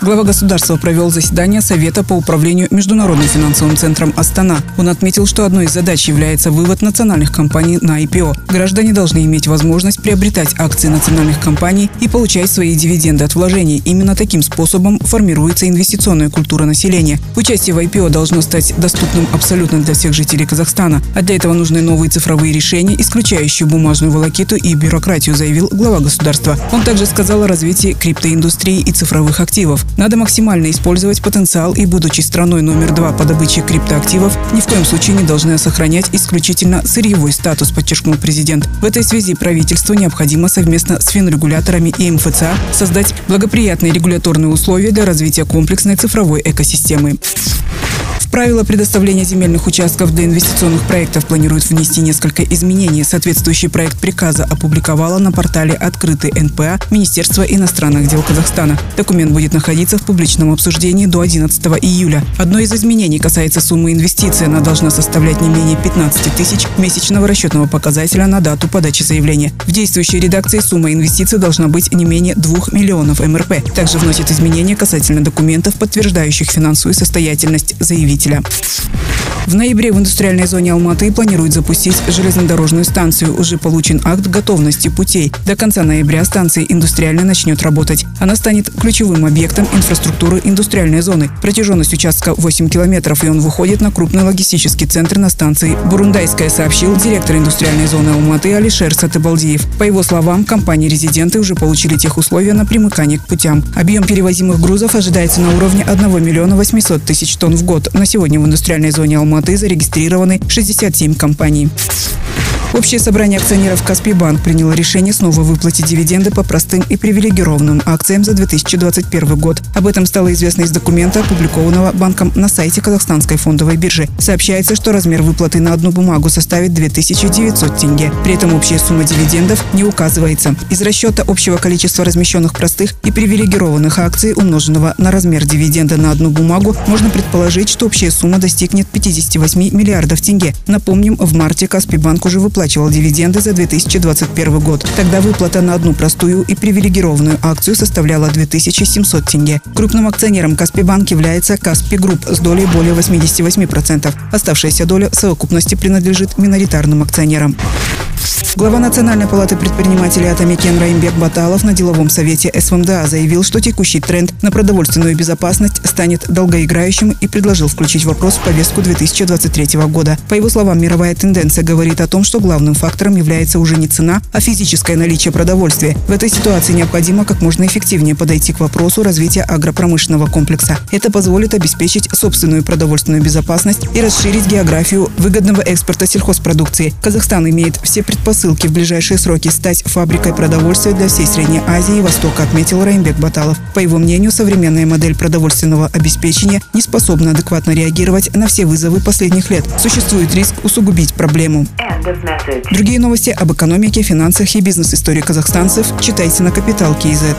Глава государства провел заседание Совета по управлению Международным финансовым центром «Астана». Он отметил, что одной из задач является вывод национальных компаний на IPO. Граждане должны иметь возможность приобретать акции национальных компаний и получать свои дивиденды от вложений. Именно таким способом формируется инвестиционная культура населения. Участие в IPO должно стать доступным абсолютно для всех жителей Казахстана. А для этого нужны новые цифровые решения, исключающие бумажную волокиту и бюрократию, заявил глава государства. Он также сказал о развитии криптоиндустрии и цифровых активов. Надо максимально использовать потенциал и, будучи страной номер два по добыче криптоактивов, ни в коем случае не должны сохранять исключительно сырьевой статус, подчеркнул президент. В этой связи правительству необходимо совместно с финрегуляторами и МФЦА создать благоприятные регуляторные условия для развития комплексной цифровой экосистемы. В правила предоставления земельных участков для инвестиционных проектов планируют внести несколько изменений. Соответствующий проект приказа опубликовала на портале «Открытый НПА» Министерства иностранных дел Казахстана. Документ будет находиться в публичном обсуждении до 11 июля. Одно из изменений касается суммы инвестиций. Она должна составлять не менее 15 тысяч месячного расчетного показателя на дату подачи заявления. В действующей редакции сумма инвестиций должна быть не менее 2 миллионов МРП. Также вносит изменения касательно документов, подтверждающих финансовую состоятельность заявителя потребителя. В ноябре в индустриальной зоне Алматы планируют запустить железнодорожную станцию. Уже получен акт готовности путей. До конца ноября станция индустриально начнет работать. Она станет ключевым объектом инфраструктуры индустриальной зоны. Протяженность участка 8 километров, и он выходит на крупный логистический центр на станции Бурундайская, сообщил директор индустриальной зоны Алматы Алишер Сатыбалдиев. По его словам, компании-резиденты уже получили тех условия на примыкание к путям. Объем перевозимых грузов ожидается на уровне 1 миллиона 800 тысяч тонн в год. На сегодня в индустриальной зоне Алматы зарегистрированы 67 компаний. Общее собрание акционеров Каспий Банк приняло решение снова выплатить дивиденды по простым и привилегированным акциям за 2021 год. Об этом стало известно из документа, опубликованного банком на сайте Казахстанской фондовой биржи. Сообщается, что размер выплаты на одну бумагу составит 2900 тенге. При этом общая сумма дивидендов не указывается. Из расчета общего количества размещенных простых и привилегированных акций, умноженного на размер дивиденда на одну бумагу, можно предположить, что общая сумма достигнет 58 миллиардов тенге. Напомним, в марте Каспий Банк уже выплатил выплачивал дивиденды за 2021 год. Тогда выплата на одну простую и привилегированную акцию составляла 2700 тенге. Крупным акционером Kaspi Bank является Kaspi Group с долей более 88%. Оставшаяся доля в совокупности принадлежит миноритарным акционерам. Глава Национальной палаты предпринимателей Атамекен Раимбек Баталов на деловом совете СВМДА заявил, что текущий тренд на продовольственную безопасность станет долгоиграющим и предложил включить вопрос в повестку 2023 года. По его словам, мировая тенденция говорит о том, что главным фактором является уже не цена, а физическое наличие продовольствия. В этой ситуации необходимо как можно эффективнее подойти к вопросу развития агропромышленного комплекса. Это позволит обеспечить собственную продовольственную безопасность и расширить географию выгодного экспорта сельхозпродукции. Казахстан имеет все предпосылки в ближайшие сроки стать фабрикой продовольствия для всей Средней Азии и Востока, отметил Раймбек Баталов. По его мнению, современная модель продовольственного обеспечения не способна адекватно реагировать на все вызовы последних лет. Существует риск усугубить проблему. Другие новости об экономике, финансах и бизнес-истории казахстанцев читайте на Капитал Киезет.